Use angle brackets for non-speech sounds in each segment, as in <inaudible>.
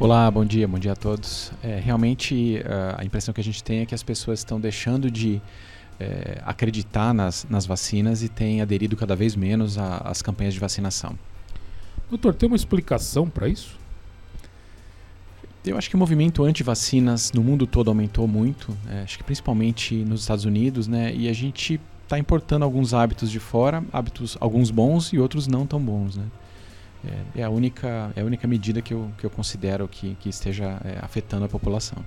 Olá, bom dia, bom dia a todos. É, realmente a impressão que a gente tem é que as pessoas estão deixando de é, acreditar nas, nas vacinas e têm aderido cada vez menos às campanhas de vacinação. Doutor, tem uma explicação para isso? Eu acho que o movimento anti-vacinas no mundo todo aumentou muito, é, acho que principalmente nos Estados Unidos, né? E a gente está importando alguns hábitos de fora, hábitos alguns bons e outros não tão bons, né? É, é, a única é a única medida que eu, que eu considero que, que esteja é, afetando a população.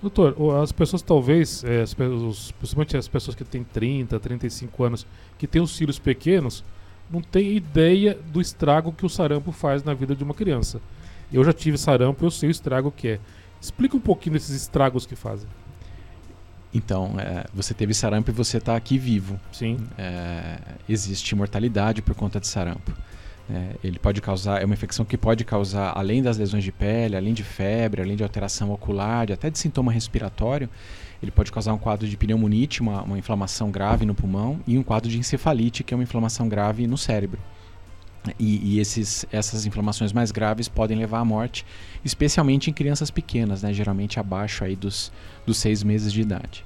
Doutor, as pessoas talvez, é, as, principalmente as pessoas que têm 30, 35 anos, que têm os filhos pequenos, não têm ideia do estrago que o sarampo faz na vida de uma criança. Eu já tive sarampo, eu sei o estrago que é. Explica um pouquinho desses estragos que fazem. Então, é, você teve sarampo e você está aqui vivo. Sim. É, existe mortalidade por conta de sarampo. É, ele pode causar, é uma infecção que pode causar, além das lesões de pele, além de febre, além de alteração ocular, até de sintoma respiratório, ele pode causar um quadro de pneumonite, uma, uma inflamação grave no pulmão, e um quadro de encefalite, que é uma inflamação grave no cérebro. E, e esses, essas inflamações mais graves podem levar à morte, especialmente em crianças pequenas, né, geralmente abaixo aí dos, dos seis meses de idade.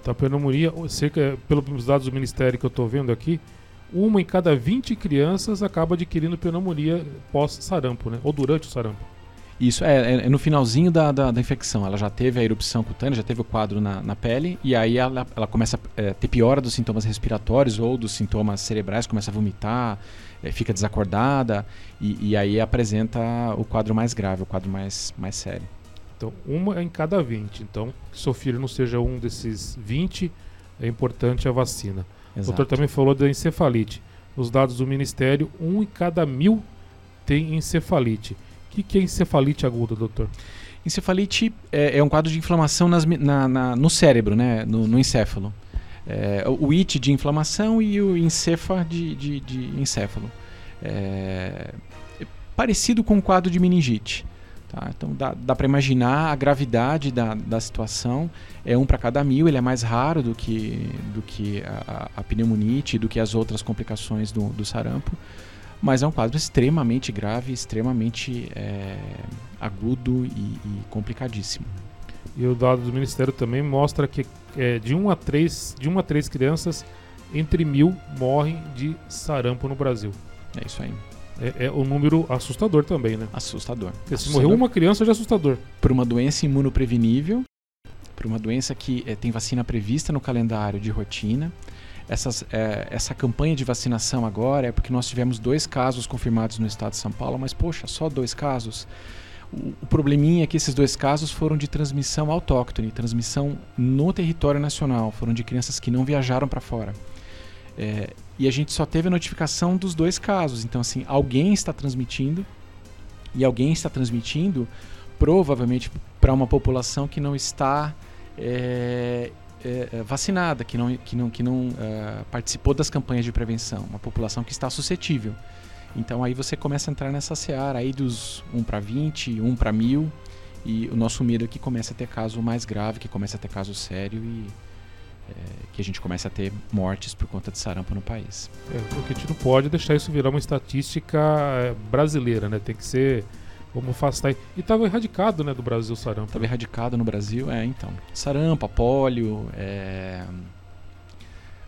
Então, a pneumonia, cerca, pelos dados do Ministério que eu estou vendo aqui, uma em cada 20 crianças acaba adquirindo pneumonia pós-sarampo, né? Ou durante o sarampo. Isso, é, é, é no finalzinho da, da, da, infecção. Ela já teve a erupção cutânea, já teve o quadro na, na pele, e aí ela, ela começa a é, ter piora dos sintomas respiratórios ou dos sintomas cerebrais, começa a vomitar, é, fica desacordada, e, e, aí apresenta o quadro mais grave, o quadro mais, mais sério. Então, uma em cada 20. Então, que seu filho não seja um desses 20, é importante a vacina. O doutor também falou da encefalite. Nos dados do Ministério, um em cada mil tem encefalite. O que, que é encefalite aguda, doutor? Encefalite é, é um quadro de inflamação nas, na, na, no cérebro, né? no, no encéfalo. É, o it de inflamação e o encefa de, de, de encéfalo. É, é parecido com o quadro de meningite. Tá? Então dá, dá para imaginar a gravidade da, da situação. É um para cada mil, ele é mais raro do que, do que a, a pneumonite, do que as outras complicações do, do sarampo. Mas é um quadro extremamente grave, extremamente é, agudo e, e, complicadíssimo. E o dado do Ministério também mostra que é, de 1 a 3, de 1 a 3 crianças, entre mil morrem de sarampo no Brasil. É isso aí. É, é um número assustador também, né? Assustador. Se morreu uma criança já é assustador. Por uma doença imunoprevenível, por uma doença que é, tem vacina prevista no calendário de rotina. Essas, é, essa campanha de vacinação agora é porque nós tivemos dois casos confirmados no estado de São Paulo, mas poxa, só dois casos. O, o probleminha é que esses dois casos foram de transmissão autóctone, transmissão no território nacional, foram de crianças que não viajaram para fora. É, e a gente só teve a notificação dos dois casos. Então, assim, alguém está transmitindo e alguém está transmitindo provavelmente para uma população que não está é, é, é, vacinada, que não, que não, que não uh, participou das campanhas de prevenção, uma população que está suscetível. Então aí você começa a entrar nessa seara aí dos 1 para 20, 1 para 1000, e o nosso medo é que comece a ter caso mais grave, que comece a ter caso sério e é, que a gente comece a ter mortes por conta de sarampo no país. É, porque a gente não pode deixar isso virar uma estatística é, brasileira, né? Tem que ser como afastar. E estava erradicado, né, do Brasil o sarampo. Estava erradicado no Brasil, é, então. Sarampo, polio, é,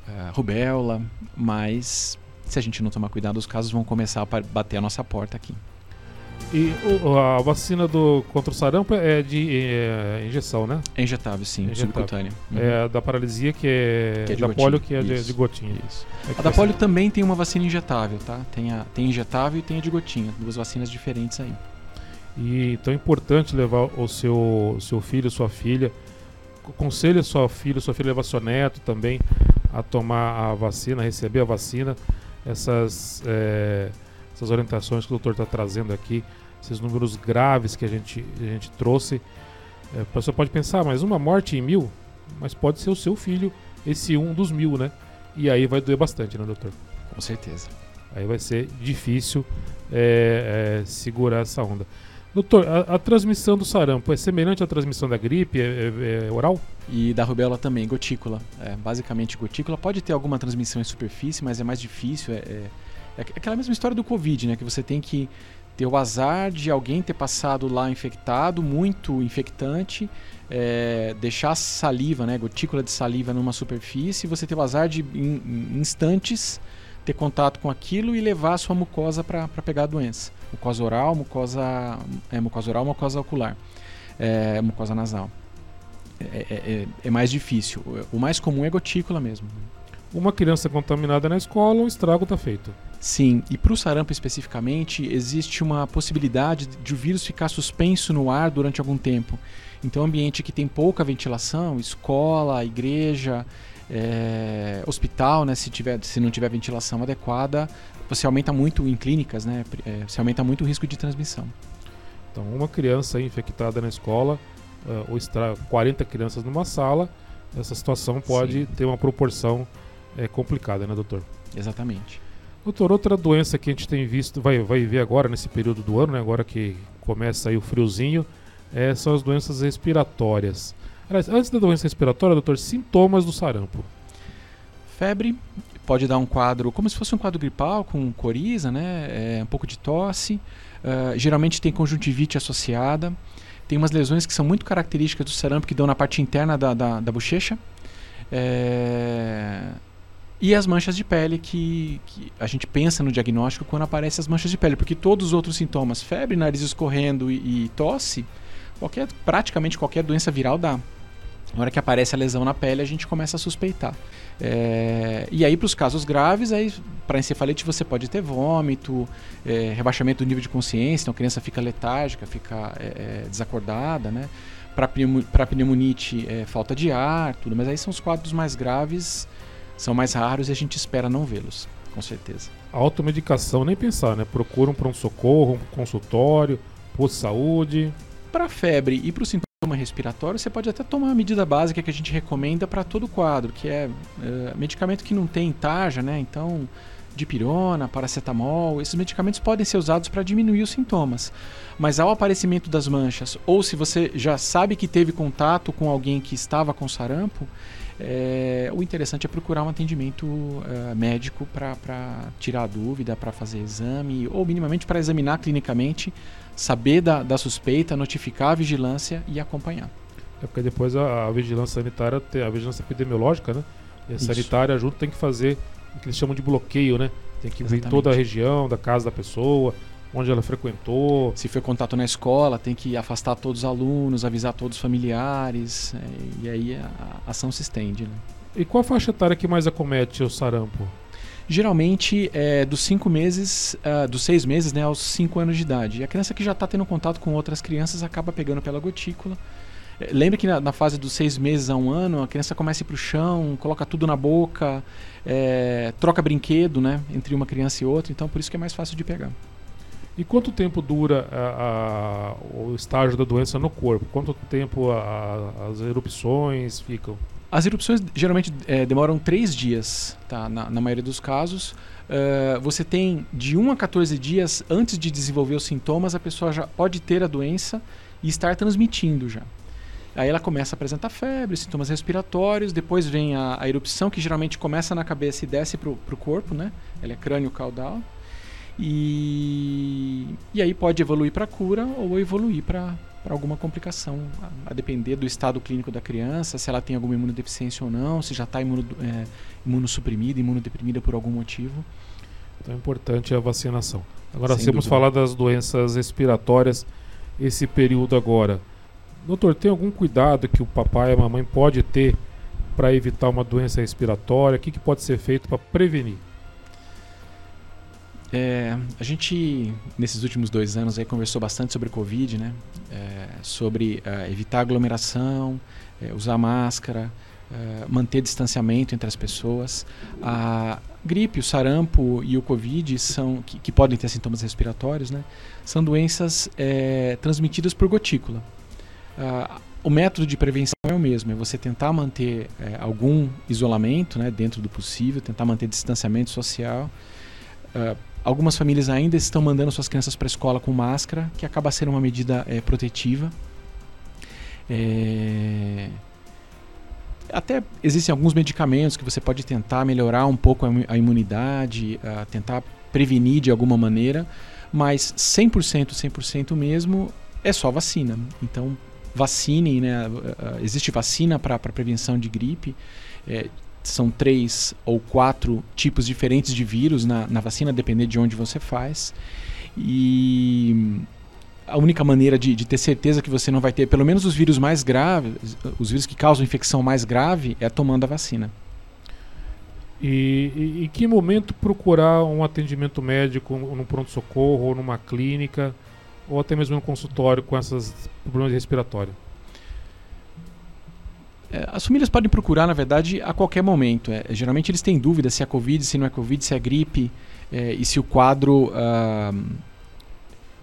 é, rubéola, mas se a gente não tomar cuidado, os casos vão começar a bater a nossa porta aqui. E o, a vacina do, contra o sarampo é de é, injeção, né? É injetável, sim, injetável. subcutânea. Uhum. É da paralisia que é, que é da gotinha. polio que é de, de, gotinha. Isso. É a da polio também tem uma vacina injetável, tá? Tem, a, tem injetável e tem a de gotinha, duas vacinas diferentes aí. E então é importante levar o seu, seu filho, sua filha, aconselhe sua filha, sua filha levar seu neto também a tomar a vacina, receber a vacina. Essas é, essas orientações que o doutor está trazendo aqui, esses números graves que a gente, a gente trouxe. É, a pessoa pode pensar, mas uma morte em mil, mas pode ser o seu filho, esse um dos mil, né? E aí vai doer bastante, né, doutor? Com certeza. Aí vai ser difícil é, é, segurar essa onda. Doutor, a, a, transmissão do sarampo é semelhante à transmissão da gripe, é, é, é oral? E da rubéola também, gotícula. É, basicamente gotícula. Pode ter alguma transmissão em superfície, mas é mais difícil. É, é, aquela mesma história do Covid, né? Que você tem que ter o azar de alguém ter passado lá infectado, muito infectante, é, deixar saliva, né, gotícula de saliva numa superfície, você ter o azar de, em, em instantes, ter contato com aquilo e levar a sua mucosa para pegar a doença. Mucosa oral, mucosa, é, mucosa oral, mucosa ocular, é, mucosa nasal. É, é, é, é mais difícil. O mais comum é gotícula mesmo. Uma criança contaminada na escola, o estrago está feito. Sim, e para o sarampo especificamente, existe uma possibilidade de o vírus ficar suspenso no ar durante algum tempo. Então, ambiente que tem pouca ventilação, escola, igreja, é, hospital, né, se, tiver, se não tiver ventilação adequada, você aumenta muito em clínicas, né, é, você aumenta muito o risco de transmissão. Então, uma criança infectada na escola, uh, ou extra, 40 crianças numa sala, essa situação pode Sim. ter uma proporção é, complicada, né, doutor? Exatamente. Doutor, outra doença que a gente tem visto, vai, vai ver agora nesse período do ano, né, agora que começa aí o friozinho, é, são as doenças respiratórias. Aliás, antes da doença respiratória, doutor, sintomas do sarampo. Febre, pode dar um quadro, como se fosse um quadro gripal, com coriza, né? É, um pouco de tosse. Uh, geralmente tem conjuntivite associada. Tem umas lesões que são muito características do sarampo que dão na parte interna da, da, da bochecha. É, e as manchas de pele que, que, a gente pensa no diagnóstico quando aparecem as manchas de pele, porque todos os outros sintomas, febre, nariz escorrendo e, e tosse, qualquer, praticamente qualquer doença viral dá. Na hora que aparece a lesão na pele, a gente começa a suspeitar. É, e aí, para os casos graves, para encefalite você pode ter vômito, é, rebaixamento do nível de consciência, então a criança fica letárgica, fica é, é desacordada, né? Para pneumonite, é, falta de ar, tudo. Mas aí são os quadros mais graves são mais raros e a gente espera não vê-los, com certeza. Automedicação, nem pensar, né? Procura um pronto-socorro, um consultório, posto de saúde. Para febre e para o sintoma respiratório, você pode até tomar a medida básica que a gente recomenda para todo o quadro, que é uh, medicamento que não tem tarja, né? Então, dipirona, paracetamol, esses medicamentos podem ser usados para diminuir os sintomas. Mas ao aparecimento das manchas, ou se você já sabe que teve contato com alguém que estava com sarampo, é, o interessante é procurar um atendimento uh, médico para tirar a dúvida, para fazer exame, ou minimamente para examinar clinicamente, saber da, da, suspeita, notificar a vigilância e acompanhar. É porque depois a, a vigilância sanitária, a vigilância epidemiológica, né? E a Isso. sanitária junto tem que fazer o que eles chamam de bloqueio, né? Tem que ver toda a região da casa da pessoa, onde ela frequentou. Se foi contato na escola, tem que afastar todos os alunos, avisar todos os familiares, é, e aí a ação se estende. Né? E qual a faixa etária que mais acomete o sarampo? Geralmente é dos cinco meses, uh, dos seis meses né, aos cinco anos de idade. E a criança que já está tendo contato com outras crianças acaba pegando pela gotícula. É, lembre que na, na, fase dos seis meses a um ano, a criança começa a ir para o chão, coloca tudo na boca, é, troca brinquedo né, entre uma criança e outra, então por isso que é mais fácil de pegar. E quanto tempo dura a, a, o estágio da doença no corpo? Quanto tempo a, as erupções ficam? As erupções geralmente é, demoram três dias, tá? na, na maioria dos casos. Uh, você tem de 1 a 14 dias antes de desenvolver os sintomas, a pessoa já pode ter a doença e estar transmitindo já. Aí ela começa a apresentar febre, sintomas respiratórios, depois vem a, a erupção, que geralmente começa na cabeça e desce para o corpo, né? Ela é crânio-caudal. E, e aí pode evoluir para cura ou evoluir para alguma complicação, a, a, depender do estado clínico da criança, se ela tem alguma imunodeficiência ou não, se já está imuno, é, imunossuprimida, imunodeprimida por algum motivo. Então é importante a vacinação. Agora, Sem temos falar das doenças respiratórias esse período agora. Doutor, tem algum cuidado que o papai e a mamãe pode ter para evitar uma doença respiratória? O que, que pode ser feito para prevenir? É, a gente, nesses últimos dois anos, aí, conversou bastante sobre Covid, né? É, sobre é, evitar aglomeração, é, usar máscara, é, manter distanciamento entre as pessoas. A gripe, o sarampo e o Covid, são, que, que podem ter sintomas respiratórios, né? são doenças é, transmitidas por gotícula. o método de prevenção é o mesmo, é você tentar manter algum isolamento né, dentro do possível, tentar manter distanciamento social, Uh, Algumas famílias ainda estão mandando suas crianças para a escola com máscara, que acaba sendo uma medida é, protetiva. É... Até existem alguns medicamentos que você pode tentar melhorar um pouco a imunidade, tentar prevenir de alguma maneira, mas 100%, 100% mesmo é só vacina. Então, vacine, né? Existe vacina para prevenção de gripe. É, são três ou quatro tipos diferentes de vírus na, na vacina, dependendo de onde você faz. E a única maneira de, de, ter certeza que você não vai ter, pelo menos os vírus mais graves, os vírus que causam infecção mais grave, é tomando a vacina. E, em que momento procurar um atendimento médico num pronto-socorro, ou numa clínica, ou até mesmo no consultório com esses problemas respiratórios? É, as famílias podem procurar, na verdade, a qualquer momento. É, geralmente eles têm dúvida se é Covid, se não é Covid, se é gripe é, e se o quadro ah,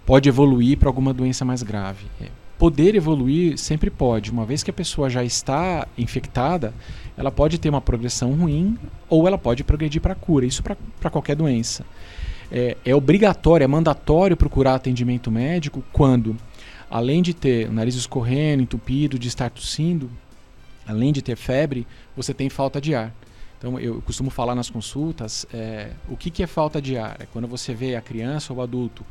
pode evoluir para alguma doença mais grave. É, poder evoluir sempre pode. Uma vez que a pessoa já está infectada, ela pode ter uma progressão ruim ou ela pode progredir para a cura. Isso para qualquer doença. É, é obrigatório, é mandatório procurar atendimento médico quando, além de ter o nariz escorrendo, entupido, de estar tossindo, além de ter febre, você tem falta de ar. Então, eu costumo falar nas consultas, é, o que, que é falta de ar? É quando você vê a criança ou o adulto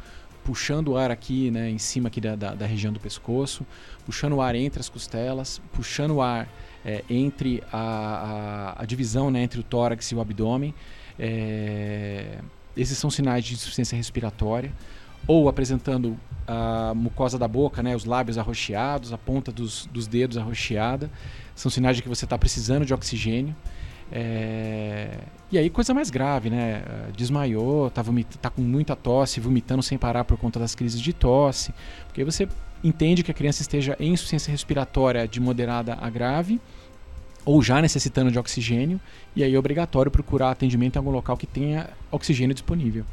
puxando o ar aqui, né, em cima aqui da, da, da região do pescoço, puxando o ar entre as costelas, puxando o ar é, entre a, a, a, divisão né, entre o tórax e o abdômen. É, esses são sinais de insuficiência respiratória. Ou apresentando a mucosa da boca, né, os lábios arroxeados, a ponta dos, dos dedos arroxeada são sinais de que você está precisando de oxigênio. É... E aí coisa mais grave, né? Desmaiou, tá, vomit... tá com muita tosse, vomitando sem parar por conta das crises de tosse. Porque aí você entende que a criança esteja em insuficiência respiratória de moderada a grave ou já necessitando de oxigênio, e aí é obrigatório procurar atendimento em algum local que tenha oxigênio disponível.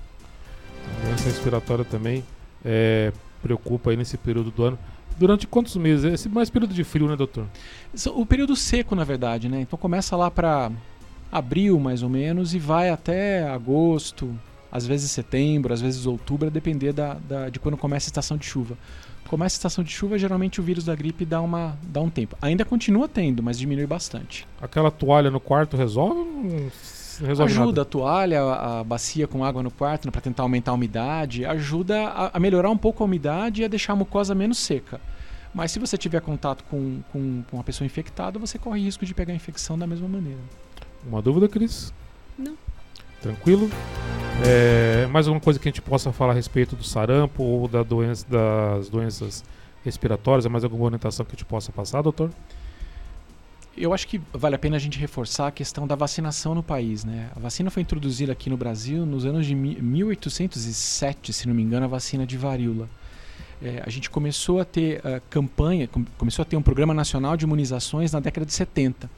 A doença respiratória também é, preocupa aí nesse período do ano. Durante quantos meses? Esse mais período de frio, né, doutor? O período seco, na verdade, né? Então começa lá para abril, mais ou menos, e vai até agosto, às vezes setembro, às vezes outubro, a depender da, da, de quando começa a estação de chuva. Começa a estação de chuva, geralmente o vírus da gripe dá, uma, dá um tempo. Ainda continua tendo, mas diminui bastante. Aquela toalha no quarto resolve? Resolve ajuda nada. a toalha, a, bacia com água no quarto né, para tentar aumentar a umidade, ajuda a, a, melhorar um pouco a umidade e a deixar a mucosa menos seca. Mas se você tiver contato com, com, com uma pessoa infectada, você corre risco de pegar a infecção da mesma maneira. Uma dúvida, Cris? Não. Tranquilo? É, mais alguma coisa que a gente possa falar a respeito do sarampo ou da doença, das doenças respiratórias? É mais alguma orientação que a gente possa passar, doutor? Eu acho que vale a pena a gente reforçar a questão da vacinação no país. Né? A vacina foi introduzida aqui no Brasil nos anos de 1807, se não me engano, a vacina de varíola. É, a gente começou a ter uh, campanha, com, começou a ter um programa nacional de imunizações na década de 70. Uh,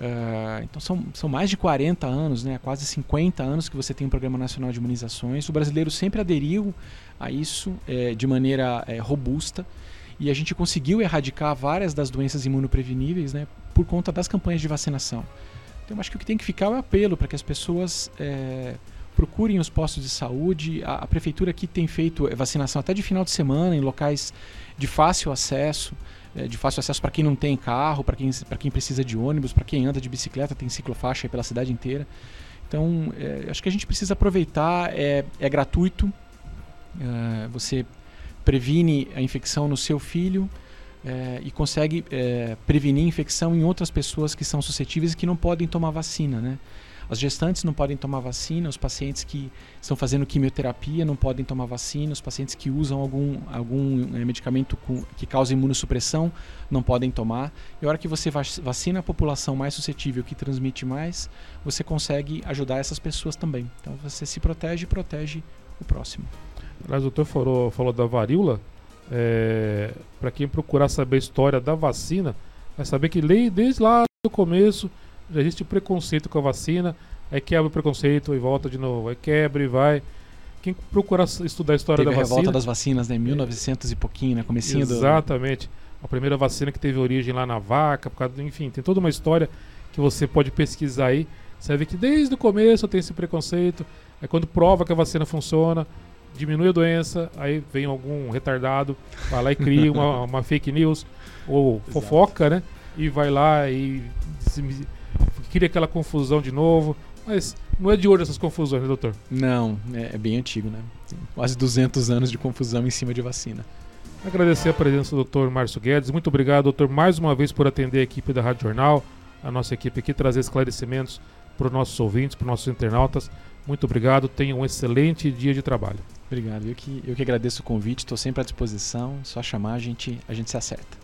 ah, então são, são mais de 40 anos, né, quase 50 anos que você tem um programa nacional de imunizações. O brasileiro sempre aderiu a isso é, de maneira é, robusta e a gente conseguiu erradicar várias das doenças imunopreveníveis né, por conta das campanhas de vacinação. Então, acho que o que tem que ficar é o apelo para que as pessoas é, procurem os postos de saúde. A, a, prefeitura aqui tem feito vacinação até de final de semana em locais de fácil acesso. É, de fácil acesso para quem não tem carro, para quem, quem precisa de ônibus, para quem anda de bicicleta, tem ciclofaixa pela cidade inteira. Então, é, acho que a gente precisa aproveitar, é, é gratuito. Você previne a infecção no seu filho é, e consegue é, prevenir infecção em outras pessoas que são suscetíveis e que não podem tomar vacina, né? As gestantes não podem tomar vacina, os pacientes que estão fazendo quimioterapia não podem tomar vacina, os pacientes que usam algum, algum é, medicamento com, que causa imunossupressão não podem tomar. E a hora que você vacina a população mais suscetível, que transmite mais, você consegue ajudar essas pessoas também. Então você se protege e protege o próximo. Aliás, o doutor falou, falou da varíola. É, para quem procurar saber a história da vacina, vai saber que desde lá do começo já existe preconceito com a vacina, aí quebra o preconceito e volta de novo, aí quebra e vai. Quem procurar estudar a história teve da a vacina. revolta das vacinas, né? 1900 e pouquinho, né? Comecinho Exatamente. Do... A primeira vacina que teve origem lá na vaca, por causa, enfim, tem toda uma história que você pode pesquisar aí. Você vê que desde o começo tem esse preconceito. É quando prova que a vacina funciona, diminui a doença, aí vem algum retardado, vai lá e cria uma, <laughs> uma fake news ou Exato. fofoca, né? E vai lá e cria aquela confusão de novo. Mas não é de hoje essas confusões, né, doutor? Não, é, é bem antigo, né? Tem quase 200 anos de confusão em cima de vacina. Agradecer a presença do doutor Márcio Guedes. Muito obrigado, doutor, mais uma vez por atender a equipe da Rádio Jornal, a nossa equipe aqui, trazer esclarecimentos para os nossos ouvintes, para os nossos internautas. Muito obrigado, tenha um excelente dia de trabalho. Obrigado, eu que, eu que agradeço o convite, estou sempre à disposição, só chamar, a gente, a gente se acerta.